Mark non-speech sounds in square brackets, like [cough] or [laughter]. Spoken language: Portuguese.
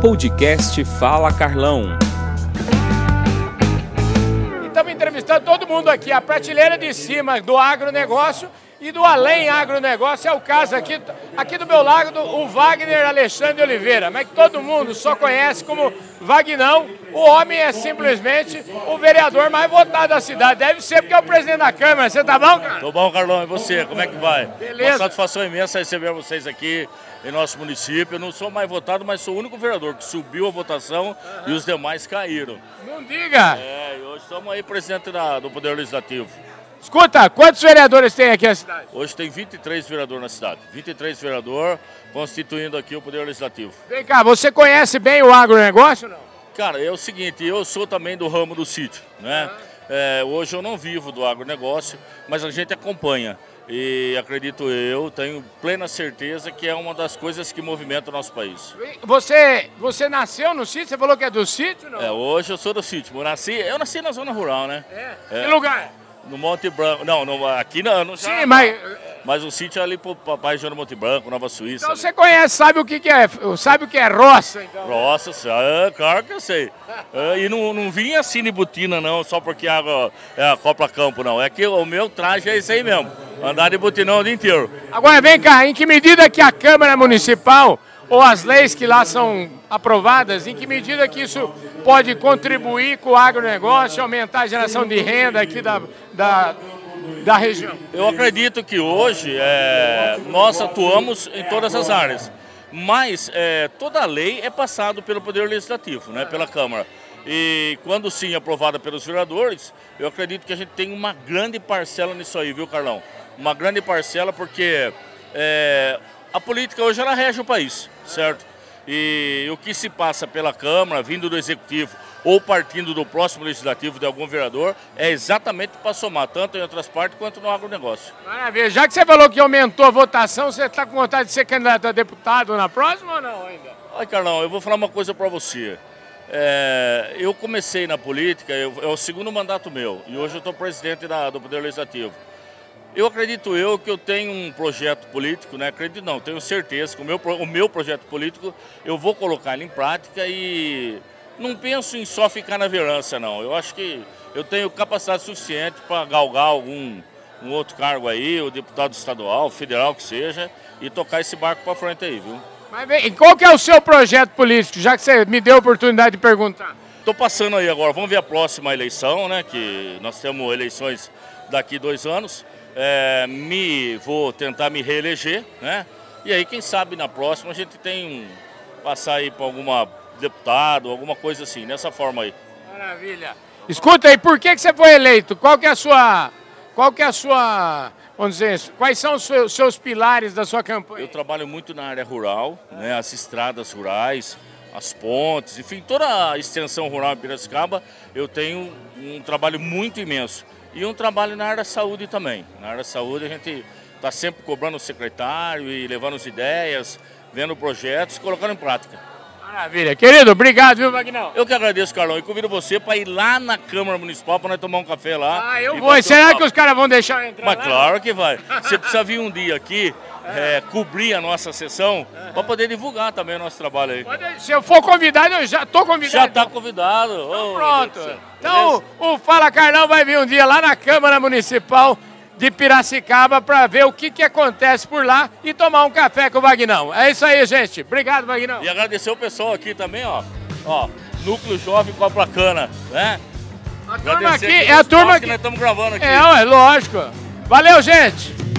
Podcast Fala Carlão. Estamos entrevistando todo mundo aqui. A prateleira de cima do agronegócio e do além agronegócio é o caso aqui, aqui do meu lado, do, o Wagner Alexandre Oliveira, mas que todo mundo só conhece como Vagnão. O homem é simplesmente o vereador mais votado da cidade. Deve ser porque é o presidente da Câmara. Você tá bom, cara? Tô bom, Carlão. E você? Como é que vai? Beleza. Uma satisfação imensa receber vocês aqui em nosso município. Eu não sou mais votado, mas sou o único vereador que subiu a votação uhum. e os demais caíram. Não diga! É, e hoje estamos aí presidente da, do Poder Legislativo. Escuta, quantos vereadores tem aqui na cidade? Hoje tem 23 vereadores na cidade. 23 vereadores constituindo aqui o Poder Legislativo. Vem cá, você conhece bem o agronegócio ou não? Cara, é o seguinte, eu sou também do ramo do sítio, né? É, hoje eu não vivo do agronegócio, mas a gente acompanha. E acredito eu, tenho plena certeza que é uma das coisas que movimenta o nosso país. Você, você nasceu no sítio? Você falou que é do sítio, não? É, hoje eu sou do sítio. Eu nasci, eu nasci na zona rural, né? É. é. Que lugar? No Monte Branco. Não, no, aqui não. não Sim, mas mas o sítio é ali pro papai João Monte Branco, Nova Suíça. Então ali. você conhece, sabe o que, que é? Sabe o que é roça, então? Roça, é, claro que eu sei. É, e não, não vinha assim de botina, não, só porque a é a Copa Campo, não. É que o meu traje é esse aí mesmo. Andar de botinão o dia inteiro. Agora vem cá, em que medida que a Câmara Municipal ou as leis que lá são aprovadas, em que medida que isso pode contribuir com o agronegócio, aumentar a geração de renda aqui da, da da região? Eu acredito que hoje é, nós atuamos em todas as áreas, mas é, toda lei é passada pelo Poder Legislativo, né, pela Câmara. E quando sim aprovada pelos vereadores, eu acredito que a gente tem uma grande parcela nisso aí, viu, Carlão? Uma grande parcela porque é, a política hoje ela rege o país, certo? E o que se passa pela Câmara, vindo do Executivo, ou partindo do próximo legislativo de algum vereador, é exatamente para somar, tanto em outras partes quanto no agronegócio. Maravilha. Já que você falou que aumentou a votação, você está com vontade de ser candidato a deputado na próxima ou não ainda? Olha, Carlão, eu vou falar uma coisa para você. É, eu comecei na política, eu, é o segundo mandato meu, e hoje eu estou presidente da, do Poder Legislativo. Eu acredito eu que eu tenho um projeto político, né? Acredito não, tenho certeza que o meu, o meu projeto político eu vou colocar ele em prática e não penso em só ficar na verança, não. Eu acho que eu tenho capacidade suficiente para galgar algum um outro cargo aí, o deputado estadual, federal que seja, e tocar esse barco para frente aí, viu? Mas vem, qual que é o seu projeto político, já que você me deu a oportunidade de perguntar? Estou passando aí agora, vamos ver a próxima eleição, né? Que nós temos eleições daqui dois anos. É, me vou tentar me reeleger, né? E aí, quem sabe na próxima a gente tem passar aí para alguma deputado, alguma coisa assim, nessa forma aí. Maravilha. Escuta aí, por que, que você foi eleito? Qual que é a sua. Qual que é a sua. Vamos dizer, quais são os seus, seus pilares da sua campanha? Eu trabalho muito na área rural, né, as estradas rurais, as pontes, enfim, toda a extensão rural em Piracicaba, eu tenho um trabalho muito imenso. E um trabalho na área da saúde também. Na área da saúde a gente está sempre cobrando o secretário e levando as ideias, vendo projetos, colocando em prática. Maravilha. Querido, obrigado, viu, Magnão? Eu que agradeço, Carlão, e convido você para ir lá na Câmara Municipal para nós tomar um café lá. Ah, eu vou. E será que os caras vão deixar eu entrar Mas lá? claro que vai. [laughs] Você precisa vir um dia aqui, é, cobrir a nossa sessão, para poder divulgar também o nosso trabalho aí. Pode, se eu for convidado, eu já estou convidado. Já está convidado. Então, oh, pronto. Então, o Fala Carlão vai vir um dia lá na Câmara Municipal de Piracicaba para ver o que, que acontece por lá e tomar um café com o Vagnão. É isso aí, gente. Obrigado, Vagnão. E agradecer o pessoal aqui também, ó. Ó, Núcleo Jovem com a Placana, né? A turma aqui, é a turma que... que nós estamos gravando aqui. É, é lógico. Valeu, gente.